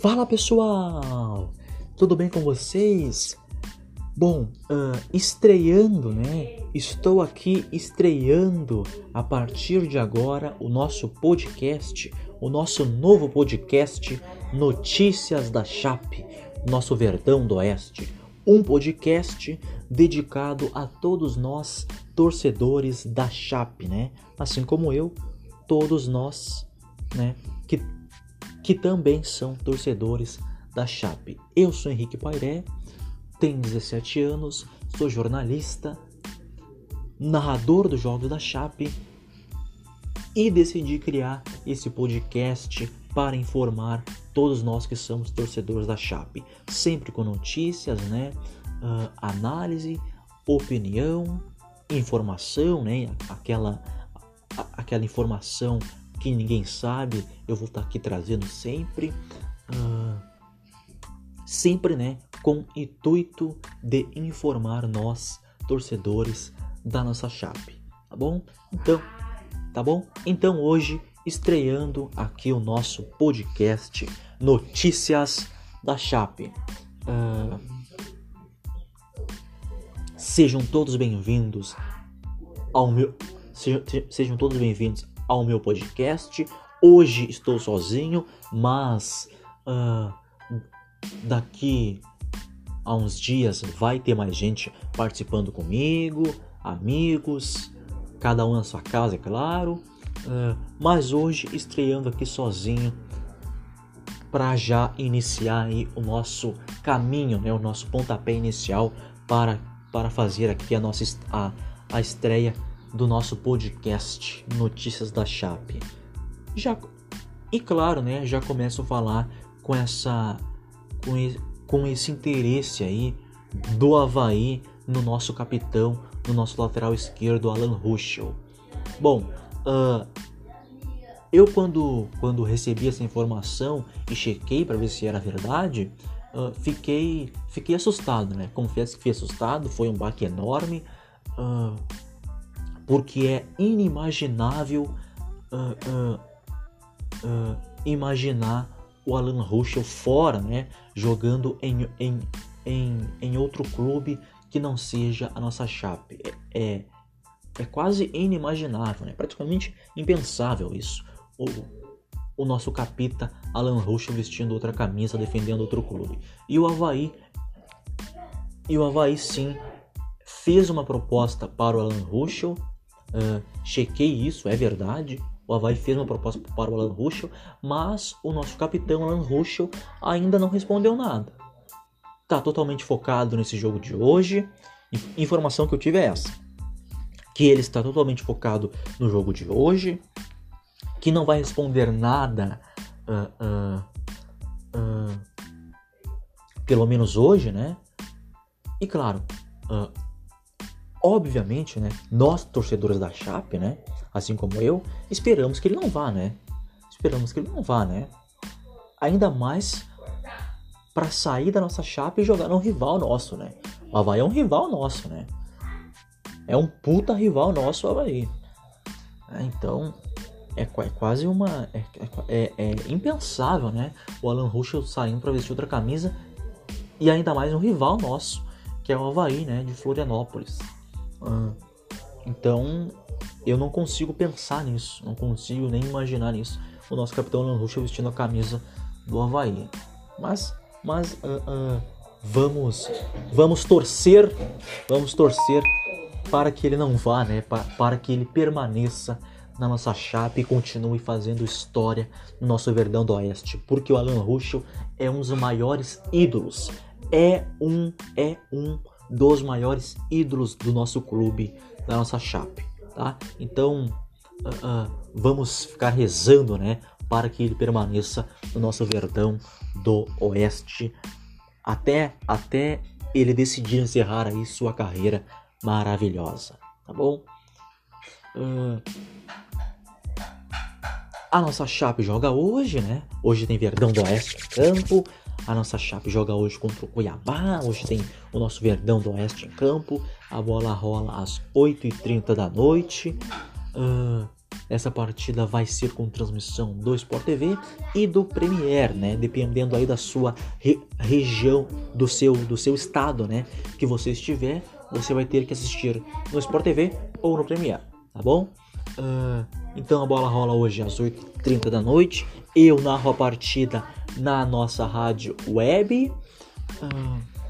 Fala pessoal, tudo bem com vocês? Bom, uh, estreando, né? Estou aqui estreando a partir de agora o nosso podcast, o nosso novo podcast Notícias da Chape, nosso Verdão do Oeste. Um podcast dedicado a todos nós, torcedores da Chape, né? Assim como eu, todos nós, né? Que, que também são torcedores da Chape. Eu sou Henrique Pairé, tenho 17 anos, sou jornalista, narrador dos Jogos da Chape e decidi criar esse podcast para informar todos nós que somos torcedores da Chape, sempre com notícias, né? Uh, análise, opinião, informação, né? Aquela, aquela informação que ninguém sabe, eu vou estar aqui trazendo sempre. Uh, sempre, né? Com intuito de informar nós, torcedores da nossa Chape, tá bom? Então, tá bom? Então hoje estreando aqui o nosso podcast Notícias da Chape. Uh, sejam todos bem-vindos ao meu sejam, sejam todos bem-vindos ao meu podcast. Hoje estou sozinho, mas uh, daqui a uns dias vai ter mais gente participando comigo, amigos, cada um na sua casa, é claro. Uh, mas hoje estreando aqui sozinho para já iniciar aí o nosso caminho, né, o nosso pontapé inicial para, para fazer aqui a nossa a, a estreia do nosso podcast Notícias da Chape. Já e claro, né, já começo a falar com essa com, com esse interesse aí do Havaí no nosso capitão, no nosso lateral esquerdo, Alan Ruschel. Bom, uh, eu quando, quando recebi essa informação e chequei para ver se era verdade, uh, fiquei, fiquei assustado, né? Confesso que fiquei assustado, foi um baque enorme, uh, porque é inimaginável imaginar o Alan Ruschel fora, né? Jogando em, em, em, em outro clube que não seja a nossa Chape. É, é é quase inimaginável, né? praticamente impensável isso. O, o nosso capita Alan Ruschel vestindo outra camisa, defendendo outro clube. E o Havaí, e o Havaí sim, fez uma proposta para o Alan Ruschel. Uh, chequei isso, é verdade. O Havaí fez uma proposta para o Alan Ruschel, mas o nosso capitão Alan Ruschel ainda não respondeu nada. Tá totalmente focado nesse jogo de hoje. Informação que eu tive é essa que ele está totalmente focado no jogo de hoje, que não vai responder nada, uh, uh, pelo menos hoje, né? E claro, obviamente, né? Nós torcedores da Chape, né? Assim como eu, esperamos que ele não vá, né? Esperamos que ele não vá, né? Ainda mais para sair da nossa Chape e jogar num rival nosso, né? O Havaí é um rival nosso, né? é um puta rival nosso Havaí. É, então, é, é, quase uma. É, é, é, impensável, né? O Alan Ruschel saindo para vestir outra camisa e ainda mais um rival nosso, que é o Havaí, né? De Florianópolis. Ah, então, eu não consigo pensar nisso, não consigo nem imaginar nisso. O nosso capitão Alan Ruschel vestindo a camisa do Havaí. Mas, mas uh, uh, vamos, vamos torcer, vamos torcer para que ele não vá, né? Para, para que ele permaneça na nossa chapa e continue fazendo história no nosso Verdão do Oeste, porque o Alan Ruschel é um dos maiores ídolos, é um é um dos maiores ídolos do nosso clube, da nossa chape, tá? Então uh, uh, vamos ficar rezando, né, para que ele permaneça no nosso Verdão do Oeste até até ele decidir encerrar aí sua carreira maravilhosa, tá bom? Uh, a nossa Chape joga hoje, né? Hoje tem Verdão do Oeste em campo. A nossa Chape joga hoje contra o Cuiabá. Hoje tem o nosso Verdão do Oeste em campo. A bola rola às 8h30 da noite. Uh, Essa partida vai ser com transmissão do Sport TV e do Premier, né? Dependendo aí da sua re região, do seu, do seu estado, né? Que você estiver, você vai ter que assistir no Sport TV ou no Premier, tá bom? Uh, então a bola rola hoje às 8h30 da noite. Eu narro a partida na nossa rádio web. Uh,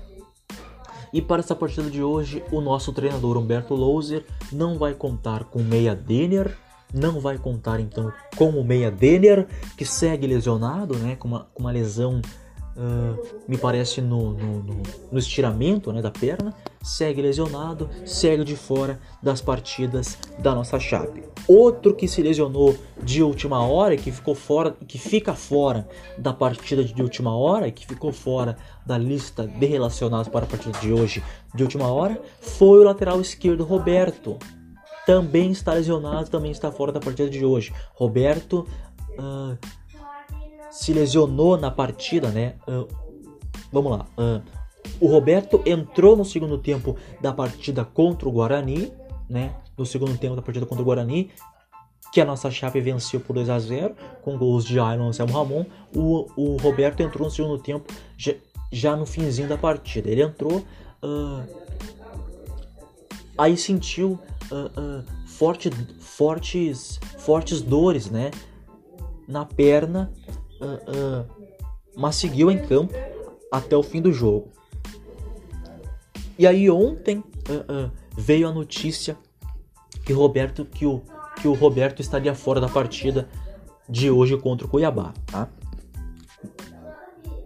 e para essa partida de hoje, o nosso treinador Humberto Louser não vai contar com Meia Denner, não vai contar então com o Meia Denner, que segue lesionado, né, com uma, com uma lesão Uh, me parece no, no, no, no, estiramento né, da perna, segue lesionado, segue de fora das partidas da nossa chave. Outro que se lesionou de última hora, que ficou fora, que fica fora da partida de última hora, que ficou fora da lista de relacionados para a partida de hoje de última hora, foi o lateral esquerdo Roberto. Também está lesionado, também está fora da partida de hoje. Roberto uh, se lesionou na partida, né? Uh, vamos lá. Uh, o Roberto entrou no segundo tempo da partida contra o Guarani, né? No segundo tempo da partida contra o Guarani, que a nossa chave venceu por 2 a 0 com gols de Ailon e Anselmo Ramon. O, o Roberto entrou no segundo tempo já, já no finzinho da partida. Ele entrou, uh, aí sentiu forte, fortes, fortes dores, né? Na perna uh, uh, mas seguiu em campo até o fim do jogo. E aí ontem uh, veio a notícia que Roberto que o que o Roberto estaria fora da partida de hoje contra o Cuiabá, tá?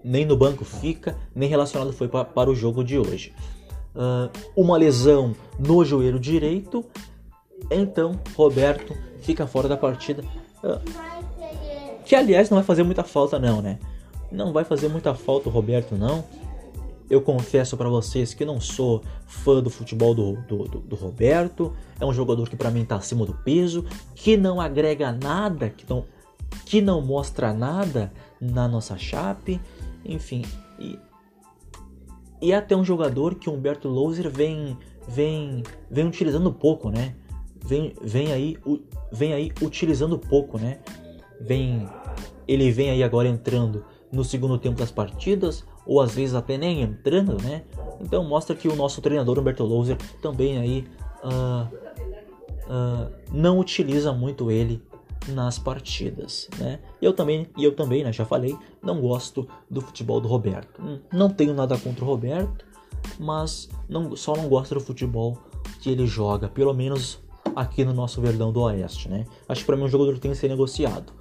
Nem no banco fica, nem relacionado foi pra, para o jogo de hoje. uma lesão no joelho direito, então Roberto fica fora da partida. Que aliás não vai fazer muita falta não, né? Não vai fazer muita falta o Roberto não. Eu confesso para vocês que não sou fã do futebol do, do, do, do Roberto. É um jogador que para mim tá acima do peso, que não agrega nada, que não, que não mostra nada na nossa chape. Enfim, e, e até um jogador que o Humberto Louser vem, vem, vem utilizando pouco, né? Vem, vem, aí, vem aí utilizando pouco, né? Vem ele vem aí agora entrando no segundo tempo das partidas ou às vezes até nem entrando, né? Então mostra que o nosso treinador Humberto Louser também aí uh, uh, não utiliza muito ele nas partidas, né? Eu também, e eu também, né, já falei, não gosto do futebol do Roberto. Hum, não tenho nada contra o Roberto, mas não, só não gosto do futebol que ele joga, pelo menos aqui no nosso Verdão do Oeste, né? Acho que para mim um jogador tem que ser negociado.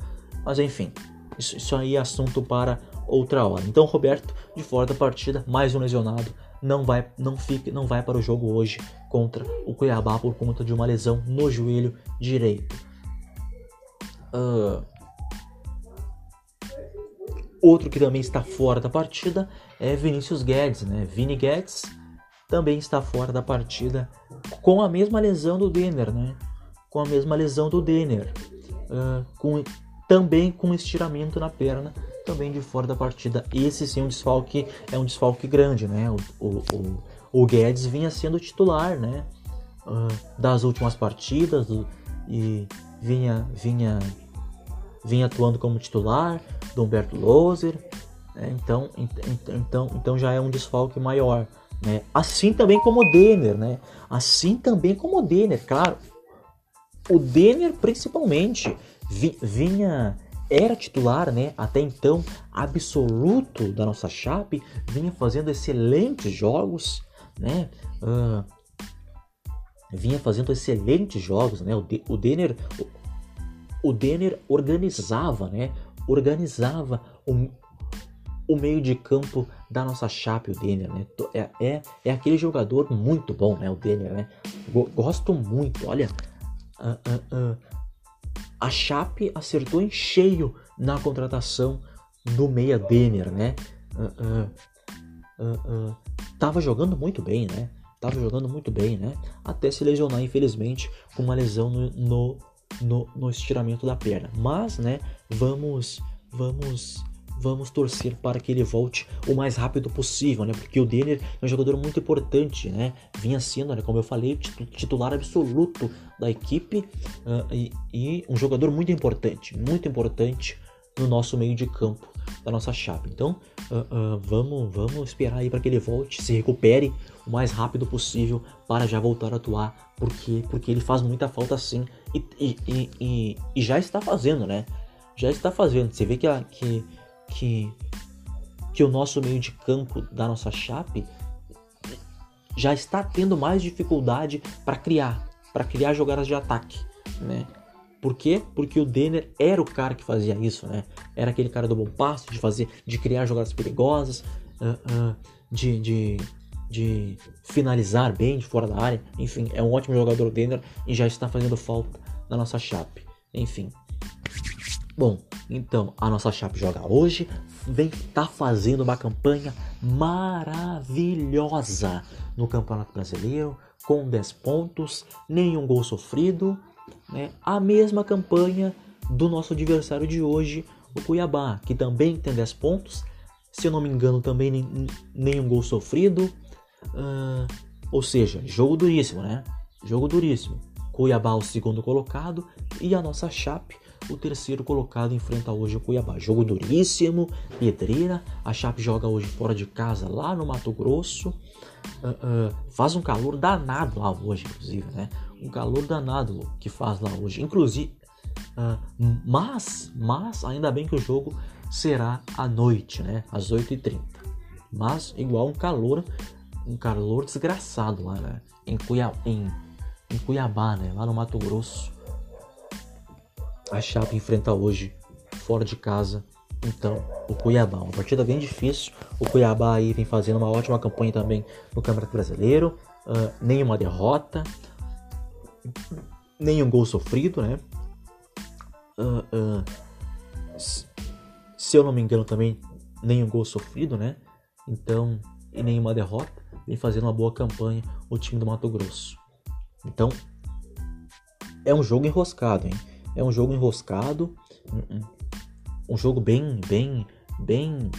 Mas enfim, isso, isso aí é assunto para outra hora. Então, Roberto, de fora da partida, mais um lesionado, não vai, não fica, não vai para o jogo hoje contra o Cuiabá por conta de uma lesão no joelho direito. Uh, outro que também está fora da partida é Vinícius Guedes, né? Vini Guedes também está fora da partida com a mesma lesão do Denner, né? Com a mesma lesão do Denner, uh, com também com estiramento na perna, também de fora da partida. Esse sim é um desfalque, é um desfalque grande, né? O, o, o, o Guedes vinha sendo titular, né? Uh, das últimas partidas e vinha, vinha, vinha atuando como titular do Humberto Loser. Né? Então, então, então já é um desfalque maior. Né? Assim também como o Denner, né? Assim também como o Denner, claro. O Denner principalmente vinha era titular, né? Até então absoluto da nossa chape, vinha fazendo excelentes jogos, né? Uh, vinha fazendo excelentes jogos, né? O, De o Denner, o, o Denner organizava, né? Organizava o, o meio de campo da nossa chape, o Denner, né? É, é, é aquele jogador muito bom, né? O Denner, né? Gosto muito, olha. Uh, uh, a Chape acertou em cheio na contratação do meia Denner, né? Uh, uh, uh, tava jogando muito bem, né? Tava jogando muito bem, né? Até se lesionar, infelizmente, com uma lesão no, no, no, no estiramento da perna. Mas, né? Vamos, vamos, vamos torcer para que ele volte o mais rápido possível, né? Porque o Denner é um jogador muito importante, né? Vinha sendo, né, como eu falei, titular absoluto da equipe uh, e, e, um jogador muito importante, muito importante no nosso meio de campo da nossa chave. Então, uh, uh, vamos, vamos esperar aí para que ele volte, se recupere o mais rápido possível para já voltar a atuar, porque porque ele faz muita falta sim e, e, e, e já está fazendo, né? Já está fazendo. Você vê que a, que que, que o nosso meio de campo da nossa Chape já está tendo mais dificuldade para criar, para criar jogadas de ataque, né? Por quê? Porque o Denner era o cara que fazia isso, né? Era aquele cara do bom passo, de fazer, de criar jogadas perigosas, uh, uh, de, de, de finalizar bem de fora da área. Enfim, é um ótimo jogador o Denner e já está fazendo falta na nossa chape. Enfim. Bom, então, a nossa Chape joga hoje, vem tá fazendo uma campanha maravilhosa no Campeonato Brasileiro, com 10 pontos, nenhum gol sofrido, né? A mesma campanha do nosso adversário de hoje, o Cuiabá, que também tem 10 pontos, se eu não me engano, também nenhum gol sofrido. Uh, ou seja, jogo duríssimo, né? Jogo duríssimo. Cuiabá, o segundo colocado, e a nossa Chape o terceiro colocado enfrenta hoje o Cuiabá. Jogo duríssimo, pedreira. A Chape joga hoje fora de casa, lá no Mato Grosso. Uh, uh, faz um calor danado lá hoje, inclusive, né? Um calor danado que faz lá hoje. Inclusive, uh, mas, mas, ainda bem que o jogo será à noite, né? Às 8h30. Mas, igual um calor, um calor desgraçado lá, né? Em, Cuiabá, em, em Cuiabá, né? Lá no Mato Grosso a Chape enfrenta hoje, fora de casa, então, o Cuiabá. Uma partida bem difícil. O Cuiabá aí vem fazendo uma ótima campanha também no Campeonato Brasileiro. Uh, nenhuma derrota, nenhum gol sofrido, né? Uh, uh, se eu não me engano também, nenhum gol sofrido, né? Então, e nenhuma derrota. Vem fazendo uma boa campanha o time do Mato Grosso. Então, é um jogo enroscado, hein? É um jogo enroscado, um jogo bem, bem, bem,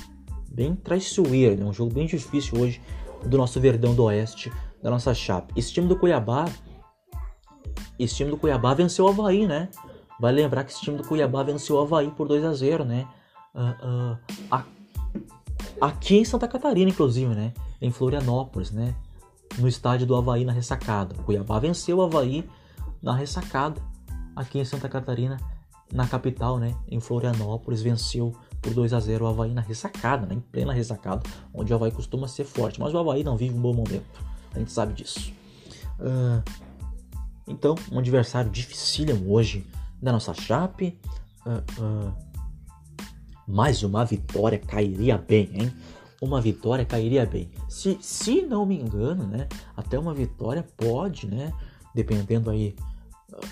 bem traiçoeiro, né? um jogo bem difícil hoje do nosso Verdão do Oeste, da nossa chapa. Esse time do Cuiabá, esse time do Cuiabá venceu o Havaí, né? Vai lembrar que esse time do Cuiabá venceu o Havaí por 2 a 0 né? Uh, uh, aqui em Santa Catarina, inclusive, né? Em Florianópolis, né? No estádio do Havaí na ressacada. O Cuiabá venceu o Havaí na ressacada aqui em Santa Catarina, na capital, né, em Florianópolis, venceu por 2 a 0 o Havaí na ressacada, né, em plena ressacada, onde o Havaí costuma ser forte, mas o Havaí não vive um bom momento, a gente sabe disso. Uh, então, um adversário dificílimo hoje da nossa chape. Uh, uh, mais uma vitória cairia bem, hein? Uma vitória cairia bem. Se, se não me engano, né? Até uma vitória pode, né? Dependendo aí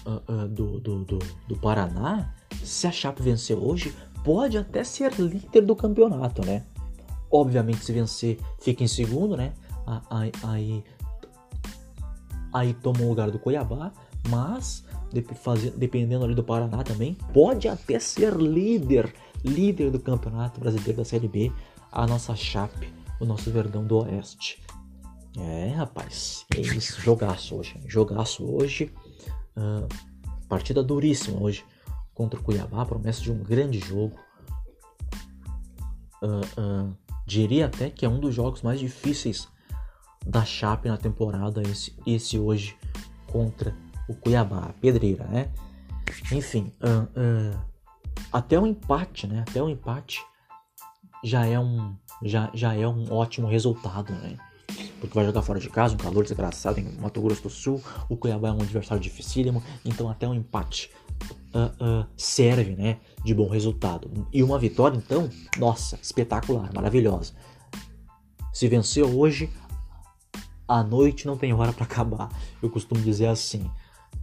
uh, uh, do, do, do, do, Paraná, se a Chape vencer hoje, pode até ser líder do campeonato, né? Obviamente, se vencer, fica em segundo, né? Aí, aí, aí toma o lugar do Cuiabá, mas dependendo ali do Paraná também, pode até ser líder, líder do campeonato brasileiro da Série B, a nossa Chape, o nosso Verdão do Oeste. É, rapaz, é isso, jogaço hoje, jogaço hoje. Uh, partida duríssima hoje contra o Cuiabá, promessa de um grande jogo. Uh, uh, diria até que é um dos jogos mais difíceis da Chape na temporada, esse, esse hoje contra o Cuiabá, a pedreira, né? Enfim, até o um empate, né? Até o um empate já é um já, já é um ótimo resultado, né? Porque vai jogar fora de casa, um calor desgraçado em Mato Grosso do Sul, o Cuiabá é um adversário dificílimo, então até um empate uh, uh, serve, né, de bom resultado. E uma vitória, então, nossa, espetacular, maravilhosa. Se venceu hoje, a noite não tem hora para acabar, eu costumo dizer assim.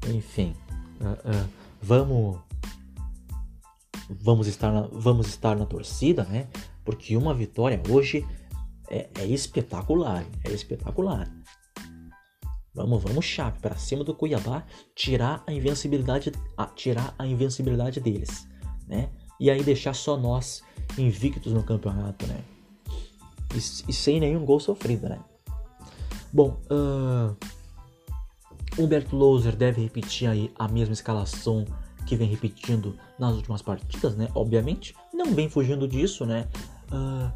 Enfim, uh, vamos vamos estar na, vamos estar na torcida, né? Porque uma vitória hoje é, é espetacular, é espetacular. Vamos, vamos chave para cima do Cuiabá, tirar a invencibilidade, a, tirar a invencibilidade deles, né? E aí deixar só nós invictos no campeonato, né? E, e sem nenhum gol sofrido, né? Bom, uh, Humberto Louser deve repetir aí a mesma escalação que vem repetindo nas últimas partidas, né? Obviamente, não vem fugindo disso, né? Uh,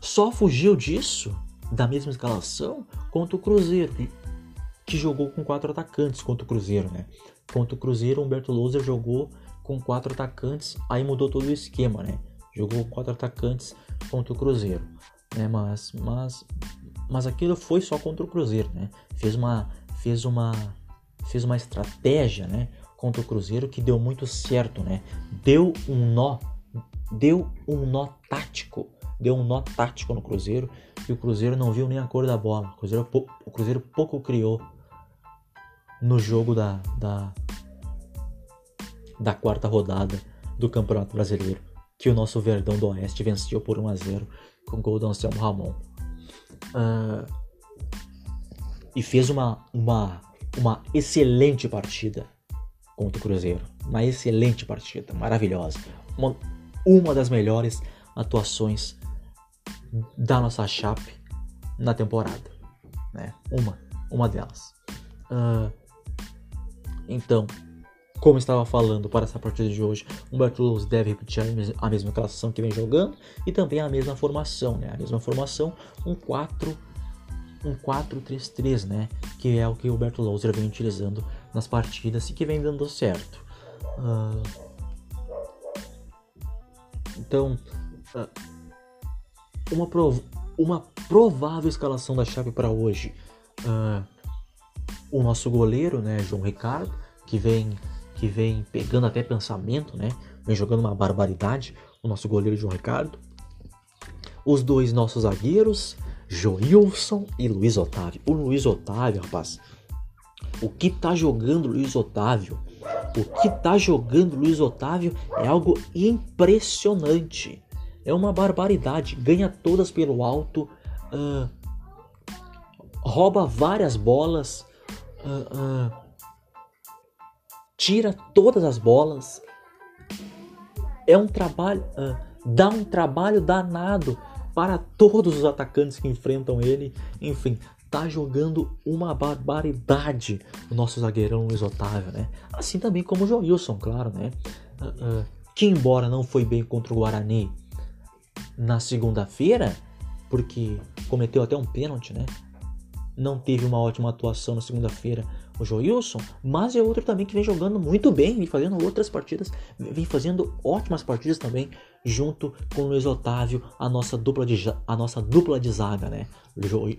só fugiu disso, da mesma escalação, contra o Cruzeiro, que, que jogou com quatro atacantes contra o Cruzeiro, né? Contra o Cruzeiro, Humberto Louser jogou com quatro atacantes, aí mudou todo o esquema, né? Jogou quatro atacantes contra o Cruzeiro, né? Mas, mas, mas aquilo foi só contra o Cruzeiro, né? Fez uma, fez uma, fez uma estratégia, né? Contra o Cruzeiro que deu muito certo, né? Deu um nó, deu um nó tático, deu um nó tático no Cruzeiro e o Cruzeiro não viu nem a cor da bola. O Cruzeiro, o Cruzeiro pouco criou no jogo da, da, da quarta rodada do Campeonato Brasileiro, que o nosso Verdão do Oeste venceu por 1 a 0 com gol do Anselmo Ramon. Uh, e fez uma, uma, uma excelente partida contra o Cruzeiro. Uma excelente partida, maravilhosa. Uma, uma das melhores atuações da nossa chape na temporada. Né? Uma, uma delas. Uh, então, como estava falando para essa partida de hoje, Humberto Luz deve repetir a mesma classificação que vem jogando e também a mesma formação, né? A mesma formação, um 4 um 4-3-3, né? Que é o que o Humberto Louser vem utilizando nas partidas e que vem dando certo. Uh, então, uh, uma, prov uma provável escalação da chave para hoje. Uh, o nosso goleiro, né, João Ricardo, que vem que vem pegando até pensamento, né? Vem jogando uma barbaridade, o nosso goleiro João Ricardo. Os dois nossos zagueiros, Joilson e Luiz Otávio. O Luiz Otávio, rapaz, o que tá jogando Luiz Otávio? O que tá jogando Luiz Otávio é algo impressionante. É uma barbaridade. Ganha todas pelo alto, uh, rouba várias bolas, uh, uh, tira todas as bolas. É um trabalho, dá um trabalho danado para todos os atacantes que enfrentam ele. Enfim, tá jogando uma barbaridade o nosso zagueirão Luiz Otávio, né? Assim também como o Joilson, claro, né? Que embora não foi bem contra o Guarani na segunda-feira, porque cometeu até um pênalti, né? Não teve uma ótima atuação na segunda-feira o Joilson, mas é outro também que vem jogando muito bem, vem fazendo outras partidas, vem fazendo ótimas partidas também, junto com o Luiz Otávio, a nossa dupla de, a nossa dupla de zaga, né?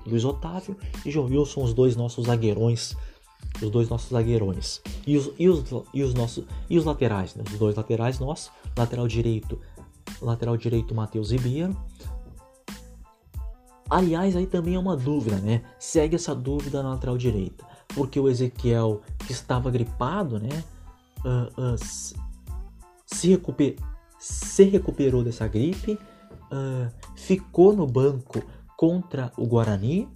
Luiz Otávio e Joilson, os dois nossos zagueirões, os dois nossos zagueirões. E os, e os, e os, nossos, e os laterais, né? Os dois laterais nossos, lateral direito, lateral direito Matheus Ribeiro, Aliás, aí também é uma dúvida, né? Segue essa dúvida na lateral direita porque o Ezequiel, que estava gripado, né, uh, uh, se, recuper, se recuperou dessa gripe, uh, ficou no banco contra o Guarani,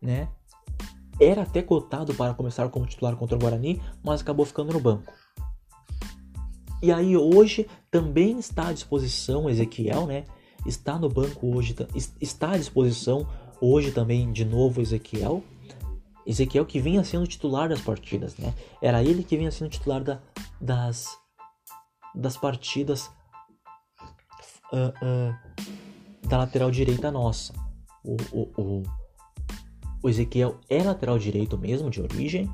né, era até cotado para começar como titular contra o Guarani, mas acabou ficando no banco. E aí hoje também está à disposição Ezequiel, né? Está no banco hoje, está à disposição hoje também de novo Ezequiel, Ezequiel que vinha sendo titular das partidas, né? Era ele que vinha sendo titular da, das, das partidas uh, uh, da lateral direita nossa. O, o, o, o, Ezequiel é lateral direito mesmo, de origem,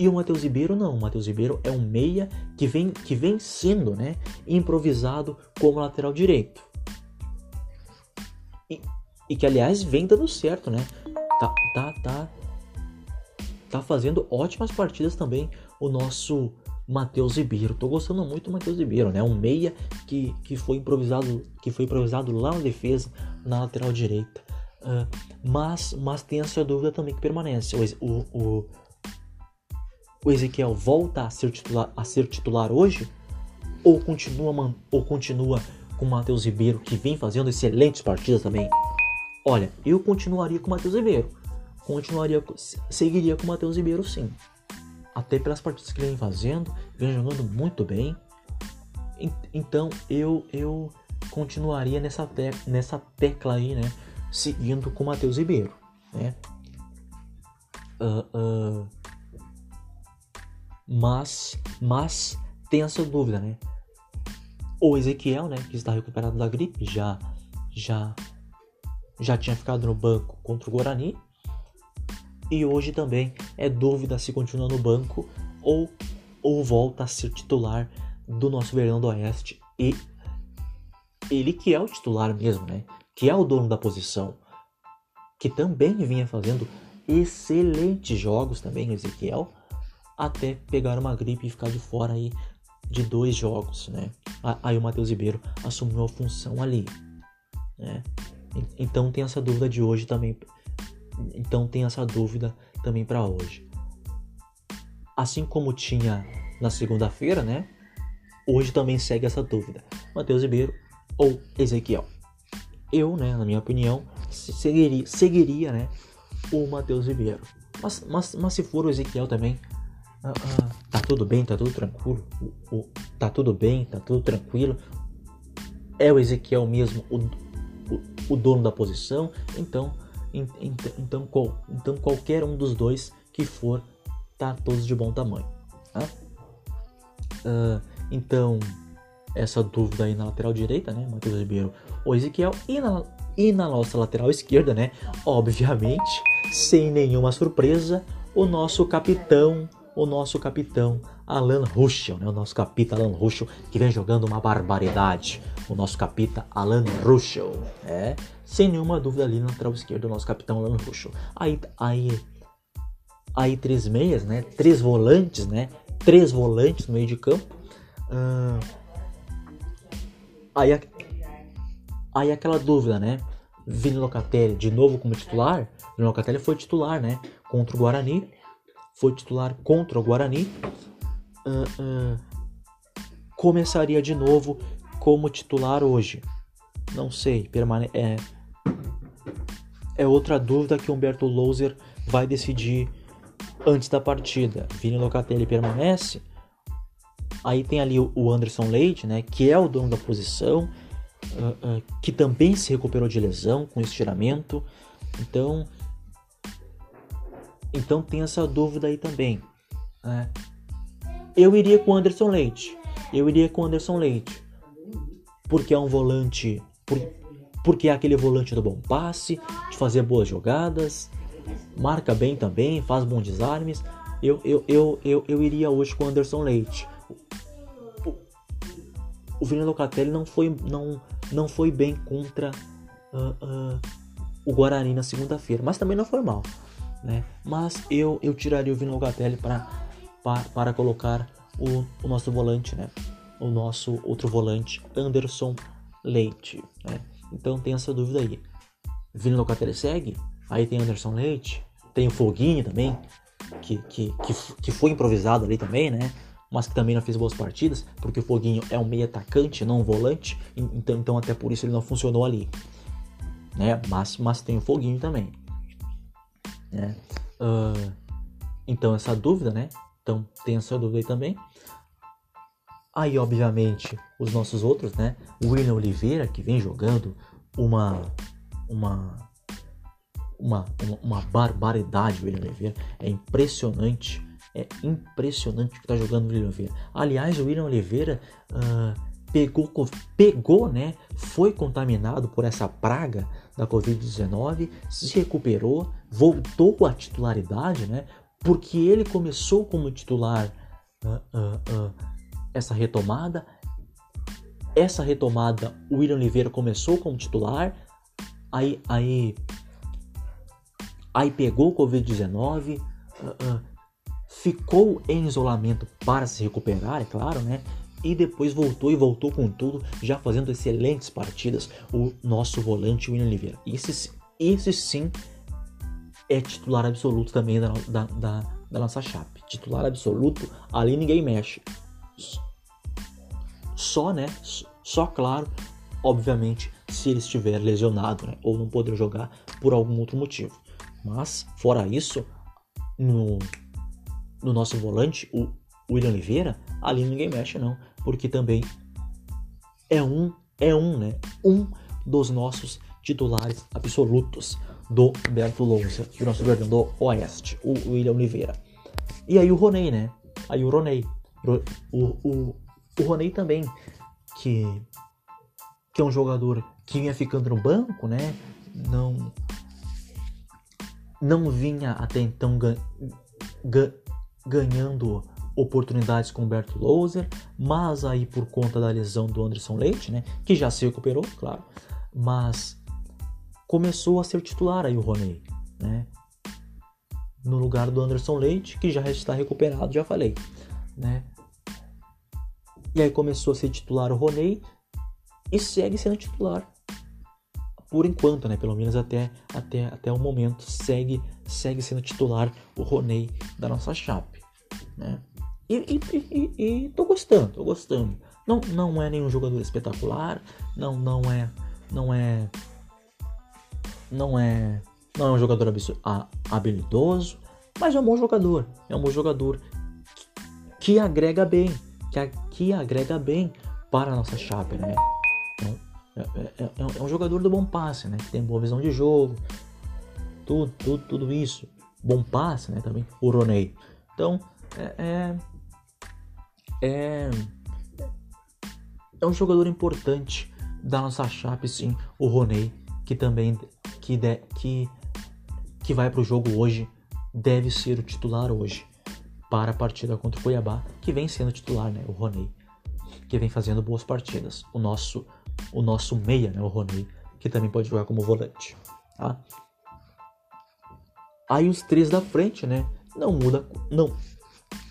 e o Matheus Ribeiro não. O Matheus Ribeiro é um meia que vem, que vem sendo né, improvisado como lateral direito. E, e que, aliás, vem dando certo, né? Tá, tá, tá tá fazendo ótimas partidas também o nosso Matheus Ribeiro. Tô gostando muito do Matheus Ribeiro, né? Um meia que, que foi improvisado, que foi improvisado lá na defesa, na lateral direita. Uh, mas, mas tem essa dúvida também que permanece. O, o, o Ezequiel volta a ser titular, a ser titular hoje? Ou continua, ou continua com o Matheus Ribeiro, que vem fazendo excelentes partidas também? Olha, eu continuaria com o Matheus Ribeiro continuaria, seguiria com o Matheus Ribeiro sim. Até pelas partidas que ele vem fazendo, vem jogando muito bem. Então eu eu continuaria nessa, te nessa tecla aí, né? Seguindo com o Matheus Ribeiro, né? Uh, uh, mas, mas tem essa dúvida, né? O Ezequiel, né, que está recuperado da gripe, já, já, já tinha ficado no banco contra o Guarani. E hoje também é dúvida se continua no banco ou, ou volta a ser titular do nosso Verão do Oeste. E ele que é o titular mesmo, né? Que é o dono da posição. Que também vinha fazendo excelentes jogos também, o Ezequiel. Até pegar uma gripe e ficar de fora aí de dois jogos, né? Aí o Matheus Ribeiro assumiu a função ali, né? Então tem essa dúvida de hoje também. Então tem essa dúvida também para hoje. Assim como tinha na segunda-feira, né? Hoje também segue essa dúvida. Matheus Ribeiro ou Ezequiel? Eu, né, na minha opinião, seguiria, seguiria né, o Matheus Ribeiro. Mas, mas, mas se for o Ezequiel também, ah, ah, tá tudo bem, tá tudo tranquilo, o, o, tá tudo bem, tá tudo tranquilo. É o Ezequiel mesmo o, o, o dono da posição, então, então, qual, então qualquer um dos dois que for, tá todos de bom tamanho. Tá? Uh, então, essa dúvida aí na lateral direita, né? Matheus Ribeiro ou Ezequiel. E na, e na nossa lateral esquerda, né? Obviamente, sem nenhuma surpresa, o nosso capitão o nosso capitão Alan Ruschel, né? o nosso capita Alan Ruschel, que vem jogando uma barbaridade. O nosso capita Alan Ruschel, é, sem nenhuma dúvida ali na lateral esquerda, o nosso capitão Alan Ruschel. Aí, aí, aí três meias, né? Três volantes, né? Três volantes no meio de campo. Uh, aí, aí aquela dúvida, né? Vini Locatelli de novo como titular. Vini Locatelli foi titular, né? Contra o Guarani foi titular contra o Guarani, uh, uh, começaria de novo como titular hoje. Não sei, permane é, é outra dúvida que Humberto Louser vai decidir antes da partida. Vini Locatelli permanece. Aí tem ali o Anderson Leite, né, que é o dono da posição, uh, uh, que também se recuperou de lesão com estiramento. Então então tem essa dúvida aí também. Né? Eu iria com Anderson Leite. Eu iria com Anderson Leite. Porque é um volante. Por, porque é aquele volante do bom passe, de fazer boas jogadas, marca bem também, faz bons desarmes. Eu, eu, eu, eu, eu iria hoje com Anderson Leite. O, o Vini Locatelli não foi, não, não foi bem contra uh, uh, o Guarani na segunda-feira, mas também não foi mal né? Mas eu, eu tiraria o Vini Locatelli para, para, para colocar o, o nosso volante, né? O nosso outro volante, Anderson Leite, né? Então tem essa dúvida aí. Vini Locatelli segue, aí tem Anderson Leite, tem o Foguinho também, que, que, que, que foi improvisado ali também, né? Mas que também não fez boas partidas, porque o Foguinho é um meio atacante, não um volante, então, então até por isso ele não funcionou ali. Né? Mas, mas tem o Foguinho também. Né? Uh, então, essa dúvida, né? Então, tem essa dúvida aí também. Aí, obviamente, os nossos outros, né? O William Oliveira, que vem jogando uma. Uma. Uma, uma, barbaridade, William Oliveira. É impressionante. É impressionante o que tá jogando o William Oliveira. Aliás, o William Oliveira. Uh, pegou, pegou, né? Foi contaminado por essa praga da Covid-19, se recuperou, voltou à titularidade, né? Porque ele começou como titular uh, uh, uh, essa retomada. Essa retomada, o William Oliveira começou como titular, aí, aí, aí pegou o Covid-19, ficou em isolamento para se recuperar, é claro, né? e depois voltou e voltou com tudo, já fazendo excelentes partidas, o nosso volante William Oliveira. Esse, esse sim é titular absoluto também da, da, da, da nossa chape. Titular absoluto, ali ninguém mexe. Só, né? Só, claro, obviamente, se ele estiver lesionado, né? Ou não poder jogar por algum outro motivo. Mas, fora isso, no, no nosso volante, o William Oliveira, ali ninguém mexe não, porque também é um é um, né? Um dos nossos titulares absolutos do Berto Lousa, do nosso do Oeste, o William Oliveira. E aí o Roney, né? Aí o Roney. O, o, o Roney também, que, que é um jogador que vinha ficando no banco, né? Não, não vinha até então gan, gan, ganhando oportunidades com Berto Louser, mas aí por conta da lesão do Anderson Leite, né, que já se recuperou, claro, mas começou a ser titular aí o Roney, né, no lugar do Anderson Leite, que já está recuperado, já falei, né. E aí começou a ser titular o Roney e segue sendo titular por enquanto, né? Pelo menos até, até, até o momento segue segue sendo titular o Roney da nossa chape, né? E, e, e, e, tô gostando, tô gostando. Não, não é nenhum jogador espetacular, não, não é, não é, não é, não é um jogador habilidoso, mas é um bom jogador, é um bom jogador que, agrega bem, que, que agrega bem para a nossa chapa, né? Então, é, é, é, é, um jogador do bom passe, né? Que tem boa visão de jogo, tudo, tudo, tudo isso, bom passe, né? Também o Roney. Então, é, é é, é um jogador importante da nossa chape, sim, o Roney, que também que, de, que, que vai para o jogo hoje, deve ser o titular hoje para a partida contra o Cuiabá, que vem sendo titular, né, o Roney, que vem fazendo boas partidas. O nosso o nosso meia, né, o Roney, que também pode jogar como volante, tá? Aí os três da frente, né, não muda, não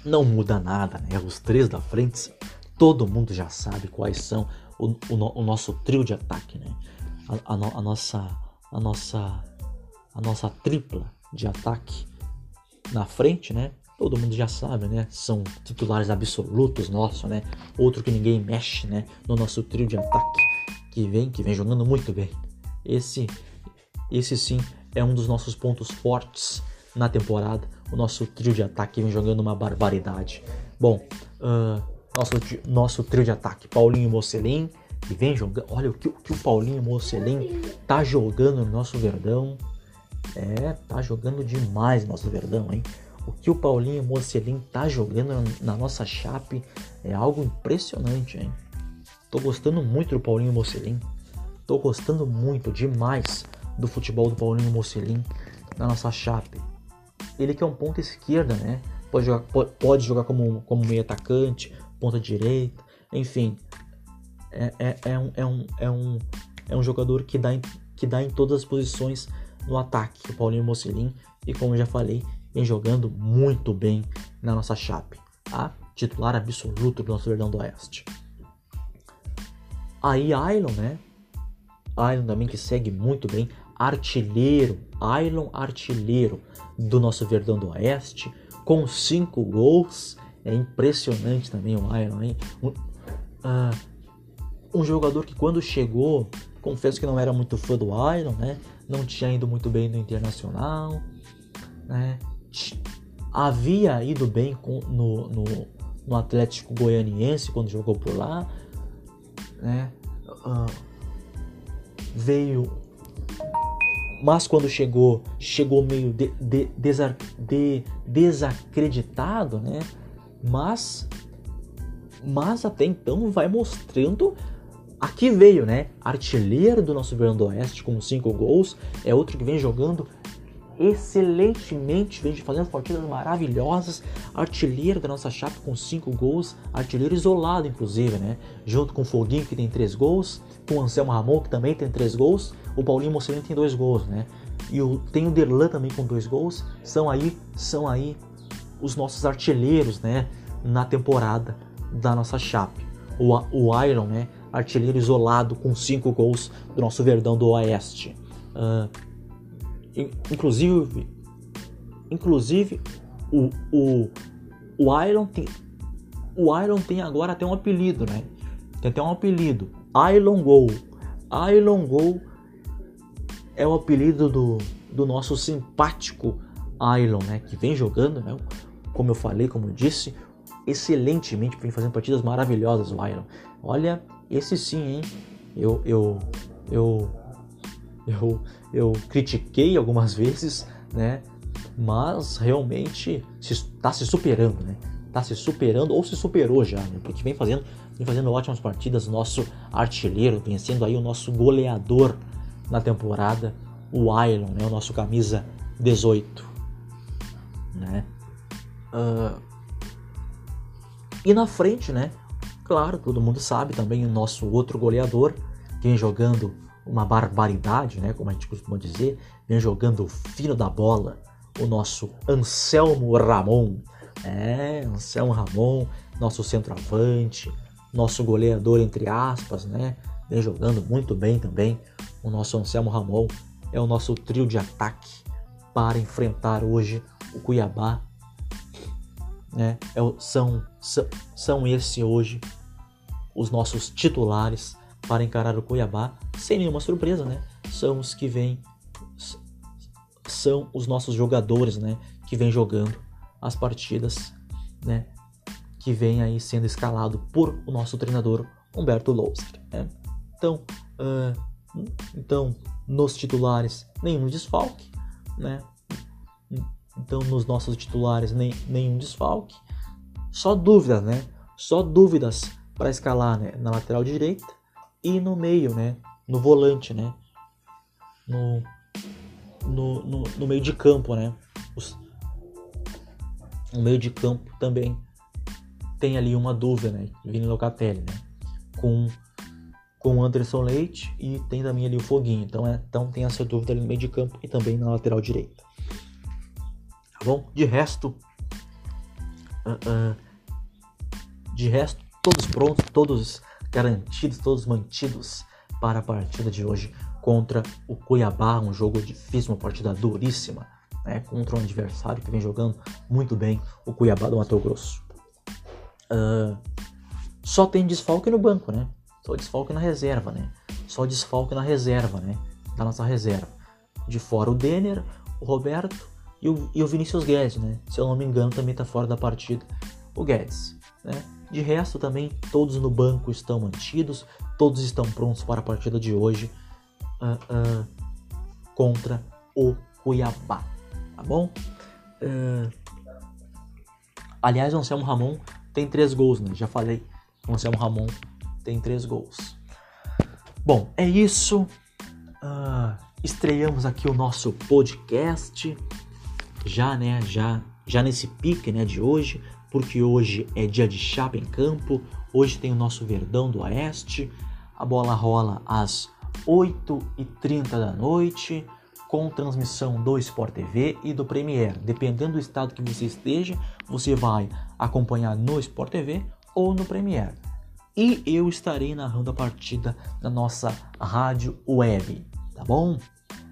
não muda nada, né? Os três da frente, todo mundo já sabe quais são o, o, o nosso trio de ataque, né? A, a, a, nossa, a nossa, a nossa tripla de ataque na frente, né? Todo mundo já sabe, né? São titulares absolutos nossos, né? Outro que ninguém mexe, né? No nosso trio de ataque que vem, que vem jogando muito bem. Esse, esse sim é um dos nossos pontos fortes na temporada o nosso trio de ataque vem jogando uma barbaridade. Bom, uh, nosso, nosso trio de ataque, Paulinho Mocelin, que vem jogando. Olha o que, o que o Paulinho Mocelin tá jogando no nosso Verdão. É, tá jogando demais nosso Verdão, hein? O que o Paulinho Mocelin tá jogando na nossa chape é algo impressionante, hein? Tô gostando muito do Paulinho Mocelin. Tô gostando muito demais do futebol do Paulinho Mocelin na nossa chape ele que é um ponta esquerda, né? Pode jogar, pode jogar como, como meio atacante, ponta direita, enfim. É, é, é, um, é, um, é, um, é um jogador que dá, em, que dá em todas as posições no ataque, o Paulinho Mocelin. E como já falei, vem jogando muito bem na nossa chape. Tá? Titular absoluto do nosso Verdão do Oeste. Aí Ailon, né? Ailon também que segue muito bem. Artilheiro, Ailon artilheiro do nosso Verdão do Oeste, com cinco gols. É impressionante também o Iron, hein? Um, uh, um jogador que quando chegou, confesso que não era muito fã do Iron, né? Não tinha ido muito bem no Internacional, né? Havia ido bem com, no, no, no Atlético Goianiense quando jogou por lá, né? Uh, veio mas quando chegou, chegou meio de, de, de, desacreditado, né? Mas, mas até então vai mostrando aqui veio, né? Artilheiro do nosso Verão do Oeste com cinco gols, é outro que vem jogando excelentemente, vem fazendo partidas maravilhosas, artilheiro da nossa chapa com cinco gols, artilheiro isolado inclusive, né? Junto com o Foguinho que tem três gols, com o Anselmo Ramon que também tem três gols, o Paulinho Mocelin tem dois gols, né? E o, tem o Derlan também com dois gols, são aí, são aí os nossos artilheiros, né? Na temporada da nossa chape. O, o Iron, né? Artilheiro isolado com cinco gols do nosso Verdão do Oeste. Uh, Inclusive, inclusive o, o, o Iron tem, o Iron tem agora até um apelido, né? Tem até um apelido, Iron Gol. Iron Gol é o apelido do, do nosso simpático Iron, né? Que vem jogando, né? Como eu falei, como eu disse, excelentemente, vem fazendo partidas maravilhosas o Iron. Olha, esse sim, hein? Eu, eu, eu, eu, eu critiquei algumas vezes, né? Mas realmente está se superando, né? Está se superando ou se superou já, né? Porque vem fazendo, vem fazendo ótimas partidas. Nosso artilheiro, vencendo aí o nosso goleador na temporada, o Ailon, né? O nosso camisa 18, né? Uh, e na frente, né? Claro, todo mundo sabe também o nosso outro goleador, vem jogando uma barbaridade, né? Como a gente costuma dizer, vem jogando o fino da bola, o nosso Anselmo Ramon. É, Anselmo Ramon, nosso centroavante, nosso goleador, entre aspas, né? Vem jogando muito bem também. O nosso Anselmo Ramon é o nosso trio de ataque para enfrentar hoje o Cuiabá. Né? É, são, são, são esse hoje os nossos titulares para encarar o Cuiabá, sem nenhuma surpresa, né? São os que vêm são os nossos jogadores, né, que vêm jogando as partidas, né, que vem aí sendo escalado por o nosso treinador Humberto Louser, né? Então, uh, então nos titulares nenhum desfalque, né? Então nos nossos titulares nem, nenhum desfalque, só dúvidas, né? Só dúvidas para escalar né? na lateral direita e no meio, né? No volante, né? No, no, no, no meio de campo, né? Os, no meio de campo também tem ali uma dúvida, né? Vini Locatelli, né? Com com o Anderson Leite e tem também ali o Foguinho. Então, é, então tem essa dúvida ali no meio de campo e também na lateral direita. Tá bom? De resto, uh, uh, de resto, todos prontos, todos garantidos, todos mantidos para a partida de hoje contra o Cuiabá, um jogo difícil, uma partida duríssima, né, contra um adversário que vem jogando muito bem, o Cuiabá do Mato Grosso. Uh, só tem desfalque no banco, né? Só desfalque na reserva, né? Só desfalque na reserva, né? Da nossa reserva. De fora o Denner, o Roberto e o, e o Vinícius Guedes, né? Se eu não me engano, também está fora da partida. O Guedes, né? De resto, também todos no banco estão mantidos, todos estão prontos para a partida de hoje uh, uh, contra o Cuiabá, tá bom? Uh, aliás, o Anselmo Ramon tem três gols, né? Já falei, o Anselmo Ramon tem três gols. Bom, é isso. estreamos aqui o nosso podcast, já, né? Já, já nesse pique, né? De hoje porque hoje é dia de chapa em campo, hoje tem o nosso Verdão do Oeste, a bola rola às 8h30 da noite, com transmissão do Sport TV e do Premier. Dependendo do estado que você esteja, você vai acompanhar no Sport TV ou no Premier. E eu estarei narrando a partida na nossa rádio web, tá bom?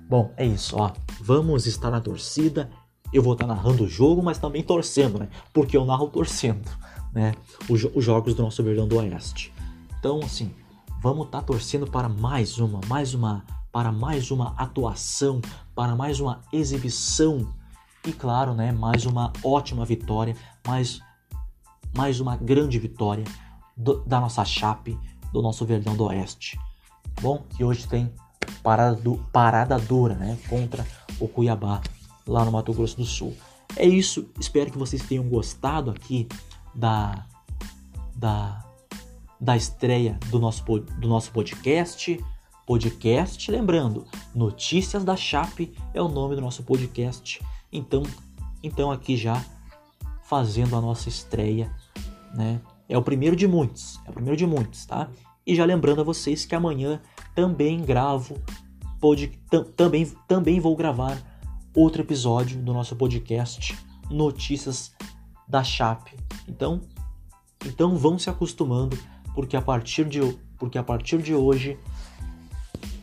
Bom, é isso, ó. Vamos estar na torcida eu vou estar narrando o jogo, mas também torcendo, né? Porque eu narro torcendo, né? Os, os jogos do nosso Verdão do Oeste. Então, assim, vamos estar torcendo para mais uma, mais uma, para mais uma atuação, para mais uma exibição e, claro, né? Mais uma ótima vitória, mais, mais uma grande vitória do, da nossa Chape, do nosso Verdão do Oeste. Tá bom? Que hoje tem parada, parada dura, né? Contra o Cuiabá lá no Mato Grosso do Sul. É isso, espero que vocês tenham gostado aqui da, da, da estreia do nosso, do nosso podcast. Podcast, lembrando, Notícias da Chape é o nome do nosso podcast. Então, então aqui já fazendo a nossa estreia, né? É o primeiro de muitos, é o primeiro de muitos, tá? E já lembrando a vocês que amanhã também gravo, pod, também, também vou gravar outro episódio do nosso podcast Notícias da Chape. Então, então vão se acostumando, porque a partir de porque a partir de hoje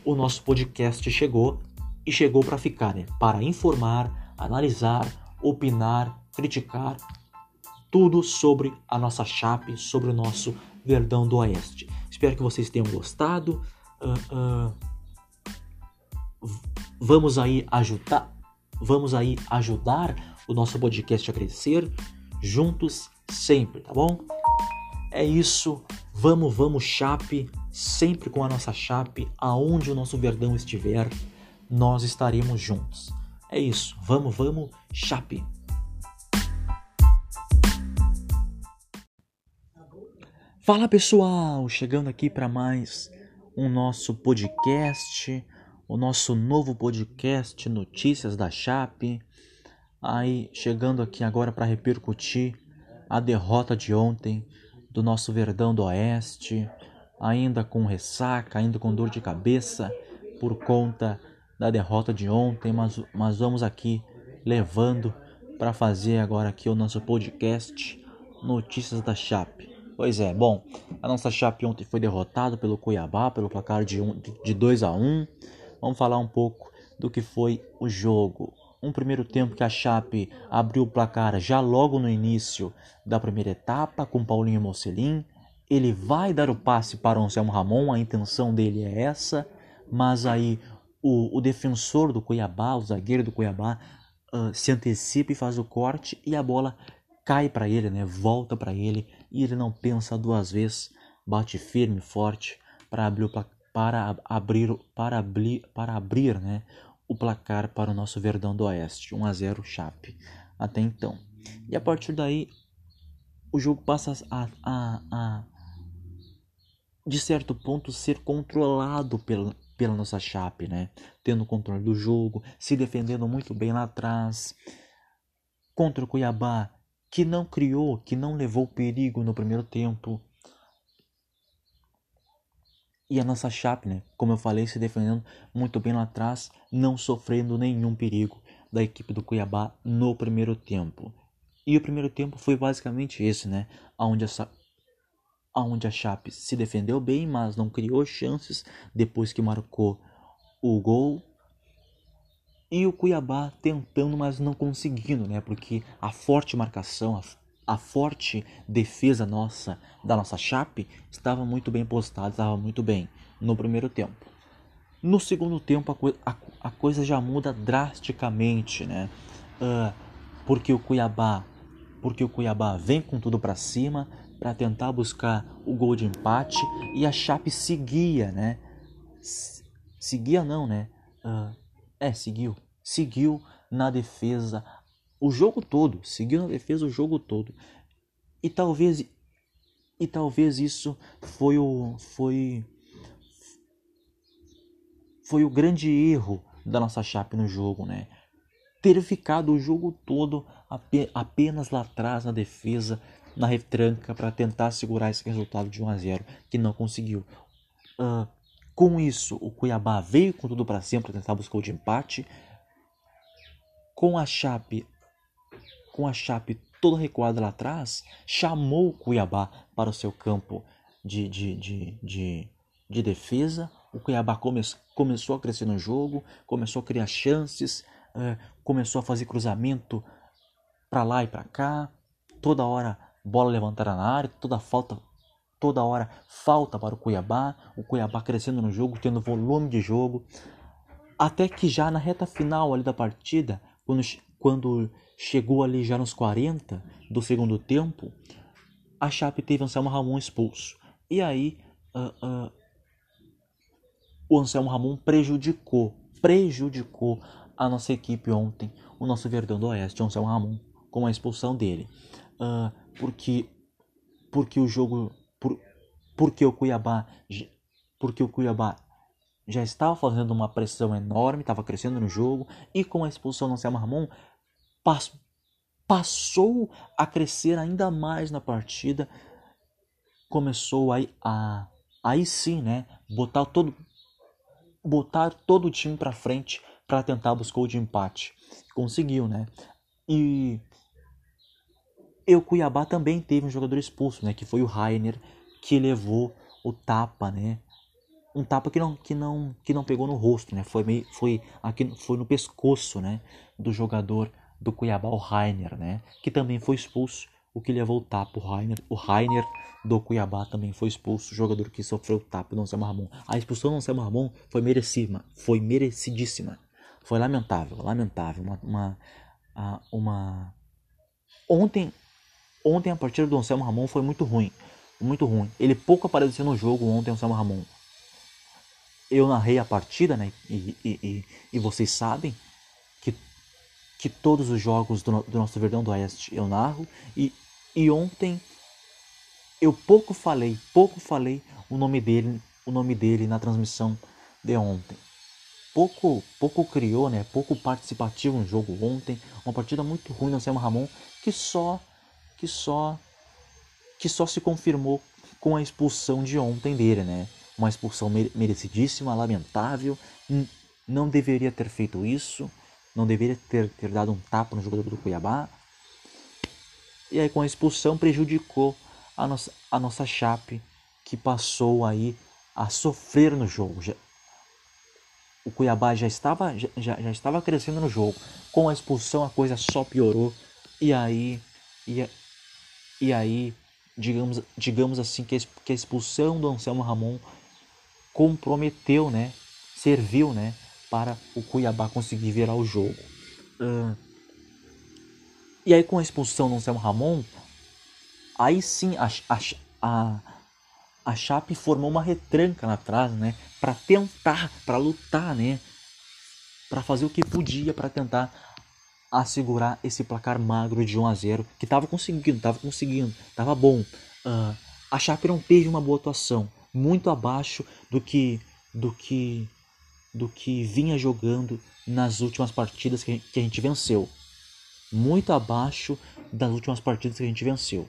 o nosso podcast chegou e chegou para ficar, né? Para informar, analisar, opinar, criticar tudo sobre a nossa Chape, sobre o nosso Verdão do Oeste. Espero que vocês tenham gostado. Uh, uh, vamos aí ajudar, Vamos aí ajudar o nosso podcast a crescer juntos sempre, tá bom? É isso. Vamos, vamos, Chape. sempre com a nossa chape, aonde o nosso verdão estiver, nós estaremos juntos. É isso, vamos, vamos, chape! Fala pessoal, chegando aqui para mais um nosso podcast, o nosso novo podcast Notícias da Chape. Aí chegando aqui agora para repercutir a derrota de ontem do nosso Verdão do Oeste, ainda com ressaca, ainda com dor de cabeça por conta da derrota de ontem, mas, mas vamos aqui levando para fazer agora aqui o nosso podcast Notícias da Chape. Pois é, bom, a nossa Chape ontem foi derrotada pelo Cuiabá pelo placar de, um, de 2 a 1 um. Vamos falar um pouco do que foi o jogo. Um primeiro tempo que a Chape abriu o placar já logo no início da primeira etapa com Paulinho Mocelin. Ele vai dar o passe para o Anselmo Ramon, a intenção dele é essa, mas aí o, o defensor do Cuiabá, o zagueiro do Cuiabá, uh, se antecipa e faz o corte e a bola cai para ele, né? Volta para ele e ele não pensa duas vezes, bate firme, forte para abrir o para abrir para abrir para abrir, né? O placar para o nosso Verdão do Oeste, 1 a 0 Chape. Até então. E a partir daí o jogo passa a, a, a de certo ponto ser controlado pela, pela nossa Chape, né? Tendo controle do jogo, se defendendo muito bem lá atrás. Contra o Cuiabá, que não criou, que não levou perigo no primeiro tempo. E a nossa Chape, né, como eu falei, se defendendo muito bem lá atrás, não sofrendo nenhum perigo da equipe do Cuiabá no primeiro tempo. E o primeiro tempo foi basicamente esse, né, onde a, onde a Chape se defendeu bem, mas não criou chances depois que marcou o gol e o Cuiabá tentando, mas não conseguindo, né? Porque a forte marcação, a, a forte defesa nossa, da nossa Chape, estava muito bem postada, estava muito bem no primeiro tempo. No segundo tempo, a, a, a coisa já muda drasticamente, né? Uh, porque o Cuiabá porque o Cuiabá vem com tudo para cima para tentar buscar o gol de empate e a Chape seguia, né? Seguia não, né? Uh, é, seguiu. Seguiu na defesa o jogo todo. Seguiu na defesa o jogo todo. E talvez e talvez isso foi o foi foi o grande erro da nossa Chape no jogo, né? Ter ficado o jogo todo apenas lá atrás na defesa, na retranca para tentar segurar esse resultado de 1 a 0 que não conseguiu. Uh, com isso, o Cuiabá veio com tudo para cima para tentar buscar o de empate. Com a Chape, com a Chape toda recuada lá atrás, chamou o Cuiabá para o seu campo de, de, de, de, de defesa. O Cuiabá come, começou a crescer no jogo, começou a criar chances, uh, começou a fazer cruzamento para lá e para cá. Toda hora bola levantada na área, toda falta toda hora falta para o Cuiabá, o Cuiabá crescendo no jogo, tendo volume de jogo, até que já na reta final ali da partida, quando, quando chegou ali já nos 40 do segundo tempo, a Chape teve Anselmo Ramon expulso. E aí uh, uh, o Anselmo Ramon prejudicou, prejudicou a nossa equipe ontem, o nosso Verdão do Oeste, o Anselmo Ramon, com a expulsão dele. Uh, porque, porque o jogo porque o Cuiabá porque o Cuiabá já estava fazendo uma pressão enorme, estava crescendo no jogo e com a expulsão do Anselmo Ramon pass, passou a crescer ainda mais na partida, começou aí a aí sim, né, botar todo botar todo o time para frente para tentar buscar o de empate. Conseguiu, né? E e o Cuiabá também teve um jogador expulso, né? Que foi o Rainer, que levou o tapa, né? Um tapa que não, que não, que não pegou no rosto, né? Foi meio, foi aqui, foi no pescoço, né? Do jogador do Cuiabá, o Rainer, né? Que também foi expulso, o que levou o tapa. O Rainer, o Rainer do Cuiabá também foi expulso, o jogador que sofreu o tapa do Anselmo Ramon. A expulsão do Anselmo Ramon foi merecida, foi merecidíssima. Foi lamentável, lamentável. Uma, uma, uma... Ontem Ontem a partida do Anselmo Ramon foi muito ruim. Muito ruim. Ele pouco apareceu no jogo ontem, o Samuel Ramon. Eu narrei a partida, né? E, e, e, e, vocês sabem que, que todos os jogos do, do nosso Verdão do Oeste eu narro. E, e ontem eu pouco falei, pouco falei o nome dele, o nome dele na transmissão de ontem. Pouco, pouco criou, né? Pouco participativo no jogo ontem. Uma partida muito ruim no Samuel Ramon que só que só que só se confirmou com a expulsão de ontem dele, né? Uma expulsão merecidíssima, lamentável. Não deveria ter feito isso. Não deveria ter, ter dado um tapa no jogador do Cuiabá. E aí com a expulsão prejudicou a nossa, a nossa Chape, que passou aí a sofrer no jogo. Já, o Cuiabá já estava, já, já estava crescendo no jogo. Com a expulsão a coisa só piorou. E aí, e, e aí digamos, digamos assim, que a expulsão do Anselmo Ramon comprometeu, né, serviu, né, para o Cuiabá conseguir virar o jogo. Uh, e aí com a expulsão do Anselmo Ramon, aí sim a, a, a, a Chape formou uma retranca lá atrás, né, para tentar, para lutar, né, para fazer o que podia para tentar assegurar esse placar magro de 1 a 0 que estava conseguindo, estava conseguindo, estava bom. Uh, a Chape não teve uma boa atuação, muito abaixo do que do que do que vinha jogando nas últimas partidas que, que a gente venceu. Muito abaixo das últimas partidas que a gente venceu.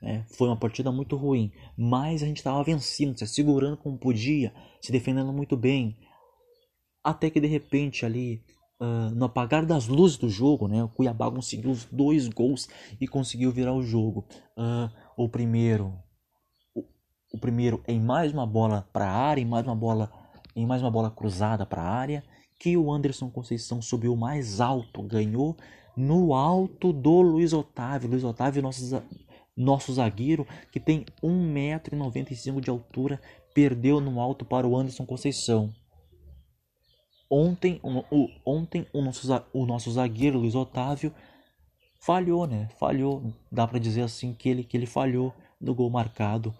É, foi uma partida muito ruim, mas a gente estava vencendo, se segurando como podia, se defendendo muito bem. Até que de repente ali uh, no apagar das luzes do jogo, né, o Cuiabá conseguiu os dois gols e conseguiu virar o jogo. Uh, o primeiro, o, o, primeiro em mais uma bola para a área, em mais uma bola, em mais uma bola cruzada para a área, que o Anderson Conceição subiu mais alto, ganhou no alto do Luiz Otávio. Luiz Otávio, nosso, nosso zagueiro, que tem 1,95m de altura, perdeu no alto para o Anderson Conceição. Ontem, o, o, ontem o, nosso, o nosso zagueiro Luiz Otávio falhou, né? Falhou. Dá para dizer assim que ele, que ele falhou no gol marcado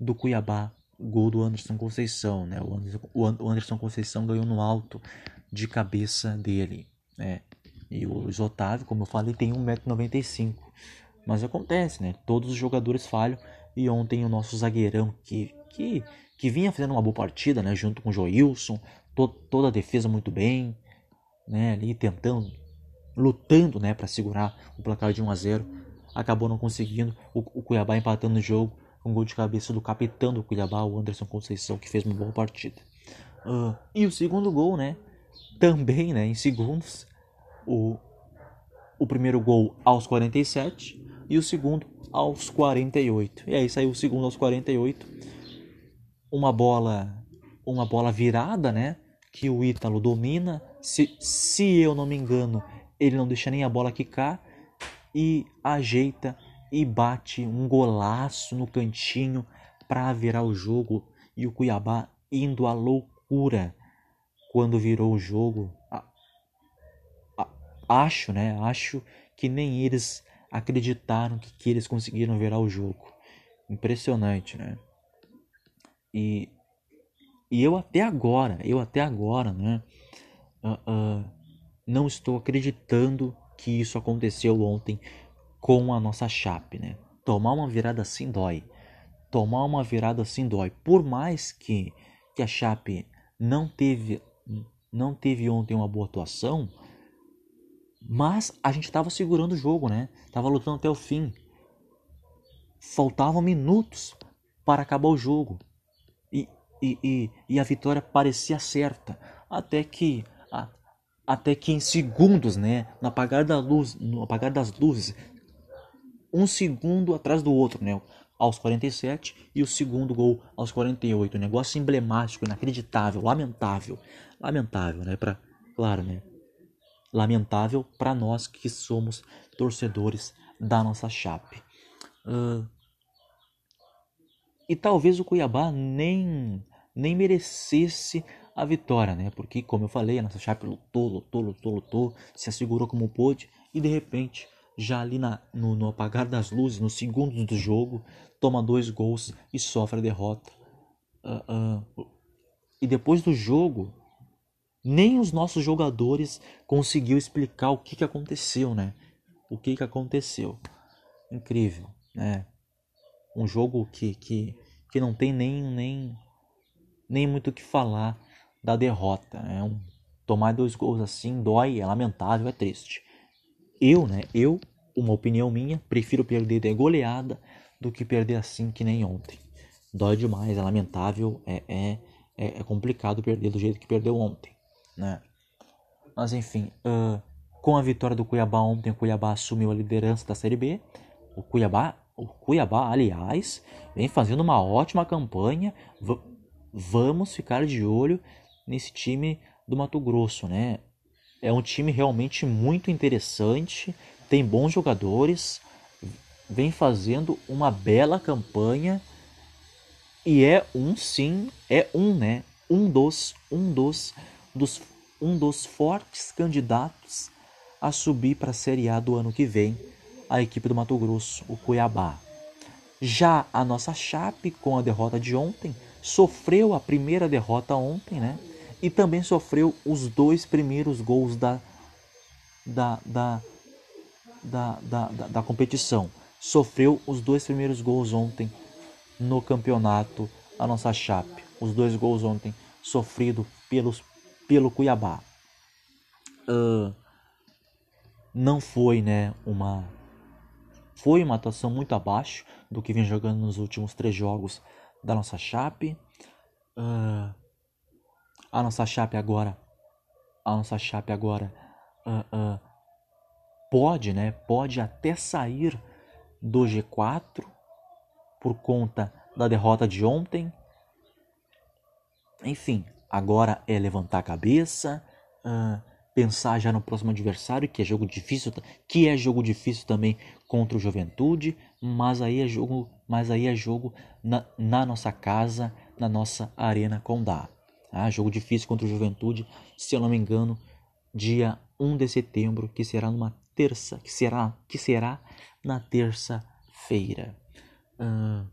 do Cuiabá. Gol do Anderson Conceição, né? O Anderson, o Anderson Conceição ganhou no alto de cabeça dele, né? E o Luiz Otávio, como eu falei, tem 1,95m. Mas acontece, né? Todos os jogadores falham. E ontem o nosso zagueirão, que, que, que vinha fazendo uma boa partida, né? Junto com o Joilson, to toda a defesa muito bem, né, ali tentando, lutando, né, para segurar o placar de 1 a 0. Acabou não conseguindo, o, o Cuiabá empatando o jogo, um gol de cabeça do capitão do Cuiabá, o Anderson Conceição, que fez uma boa partida. Uh, e o segundo gol, né, também, né, em segundos, o, o primeiro gol aos 47 e o segundo aos 48. E aí saiu o segundo aos 48. Uma bola uma bola virada, né? Que o Ítalo domina. Se, se eu não me engano, ele não deixa nem a bola quicar e ajeita e bate um golaço no cantinho para virar o jogo e o Cuiabá indo à loucura quando virou o jogo. Acho, né? Acho que nem eles acreditaram que, que eles conseguiram virar o jogo. Impressionante, né? E e eu até agora, eu até agora, né, uh, uh, não estou acreditando que isso aconteceu ontem com a nossa Chape, né? Tomar uma virada assim dói. Tomar uma virada assim dói. Por mais que, que a Chape não teve, não teve ontem uma boa atuação, mas a gente estava segurando o jogo, né? Tava lutando até o fim. Faltavam minutos para acabar o jogo e, e, e a vitória parecia certa, até que a, até que em segundos, né, no apagar da luz, no apagar das luzes, um segundo atrás do outro, né, aos 47 e o segundo gol aos 48, um negócio emblemático, inacreditável, lamentável, lamentável, né, para claro, né, lamentável para nós que somos torcedores da nossa chape. Uh, e talvez o Cuiabá nem nem merecesse a vitória, né? Porque, como eu falei, a nossa Chape lutou, lutou, lutou, lutou, se assegurou como pôde e de repente já ali na, no, no apagar das luzes, nos segundos do jogo, toma dois gols e sofre a derrota. Uh, uh, e depois do jogo, nem os nossos jogadores conseguiu explicar o que, que aconteceu, né? O que, que aconteceu. Incrível, né? Um jogo que, que, que não tem nem, nem, nem muito o que falar da derrota. É um, tomar dois gols assim dói, é lamentável, é triste. Eu, né? Eu, uma opinião minha, prefiro perder de goleada do que perder assim que nem ontem. Dói demais, é lamentável, é, é, é, é complicado perder do jeito que perdeu ontem, né? Mas enfim, uh, com a vitória do Cuiabá ontem, o Cuiabá assumiu a liderança da Série B. O Cuiabá, o Cuiabá, aliás, vem fazendo uma ótima campanha. V vamos ficar de olho nesse time do Mato Grosso, né? É um time realmente muito interessante, tem bons jogadores, vem fazendo uma bela campanha e é um sim, é um, né? Um dos, um dos, dos um dos fortes candidatos a subir para a Série A do ano que vem, a equipe do Mato Grosso, o Cuiabá. Já a nossa Chape, com a derrota de ontem, sofreu a primeira derrota ontem, né? e também sofreu os dois primeiros gols da, da, da, da, da, da, da competição. Sofreu os dois primeiros gols ontem no campeonato, a nossa Chape. Os dois gols ontem sofrido pelos, pelo Cuiabá. Uh, não foi né, uma foi uma atuação muito abaixo do que vem jogando nos últimos três jogos da nossa Chape. Uh, a nossa chape agora, a nossa chape agora uh, uh, pode, né? Pode até sair do G4 por conta da derrota de ontem. Enfim, agora é levantar a cabeça, uh, pensar já no próximo adversário, que é jogo difícil, que é jogo difícil também contra o Juventude, mas aí é jogo, mas aí é jogo na, na nossa casa, na nossa arena Condá. Ah, jogo difícil contra o Juventude, se eu não me engano, dia 1 de setembro, que será numa terça, que será, que será na terça-feira. Ah,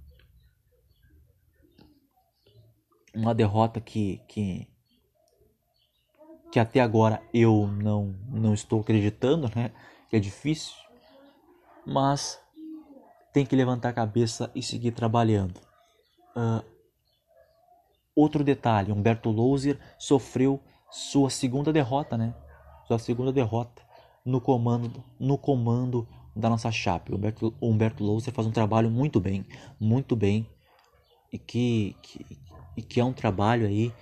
uma derrota que, que que até agora eu não não estou acreditando, né? Que é difícil, mas tem que levantar a cabeça e seguir trabalhando. Uh, Outro detalhe, Humberto Louser sofreu sua segunda derrota, né? Sua segunda derrota no comando, no comando da nossa chape. Humberto, Humberto Louser faz um trabalho muito bem, muito bem e que, que, e que é um trabalho aí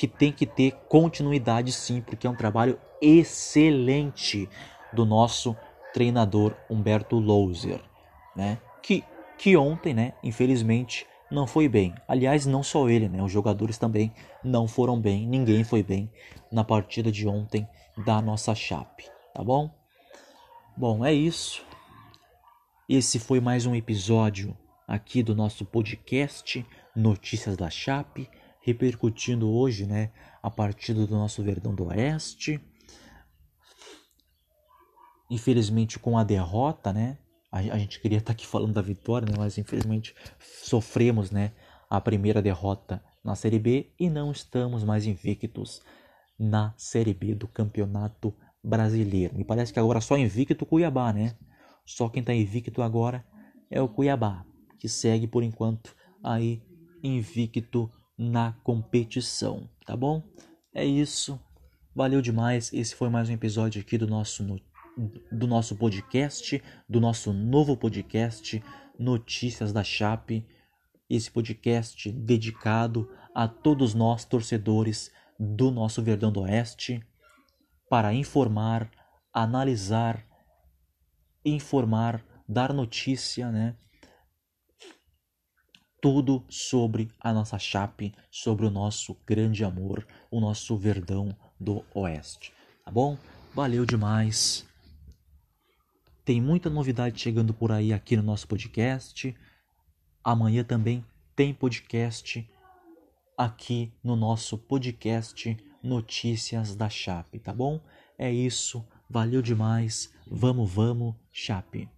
que tem que ter continuidade sim, porque é um trabalho excelente do nosso treinador Humberto Louser, né? Que, que ontem, né, infelizmente, não foi bem. Aliás, não só ele, né? Os jogadores também não foram bem. Ninguém foi bem na partida de ontem da nossa Chape, tá bom? Bom, é isso. Esse foi mais um episódio aqui do nosso podcast Notícias da Chape, repercutindo hoje, né, a partida do nosso Verdão do Oeste. Infelizmente com a derrota, né, a, a gente queria estar aqui falando da vitória, né? mas infelizmente sofremos né, a primeira derrota na Série B e não estamos mais invictos na Série B do Campeonato Brasileiro. Me parece que agora só invicto o Cuiabá, né? Só quem está invicto agora é o Cuiabá, que segue por enquanto aí invicto na competição, tá bom? É isso. Valeu demais. Esse foi mais um episódio aqui do nosso do nosso podcast, do nosso novo podcast Notícias da Chape. Esse podcast dedicado a todos nós torcedores do nosso Verdão do Oeste para informar, analisar, informar, dar notícia, né? Tudo sobre a nossa Chape, sobre o nosso grande amor, o nosso Verdão do Oeste. Tá bom? Valeu demais. Tem muita novidade chegando por aí aqui no nosso podcast. Amanhã também tem podcast aqui no nosso podcast Notícias da Chape, tá bom? É isso. Valeu demais. Vamos, vamos, Chape.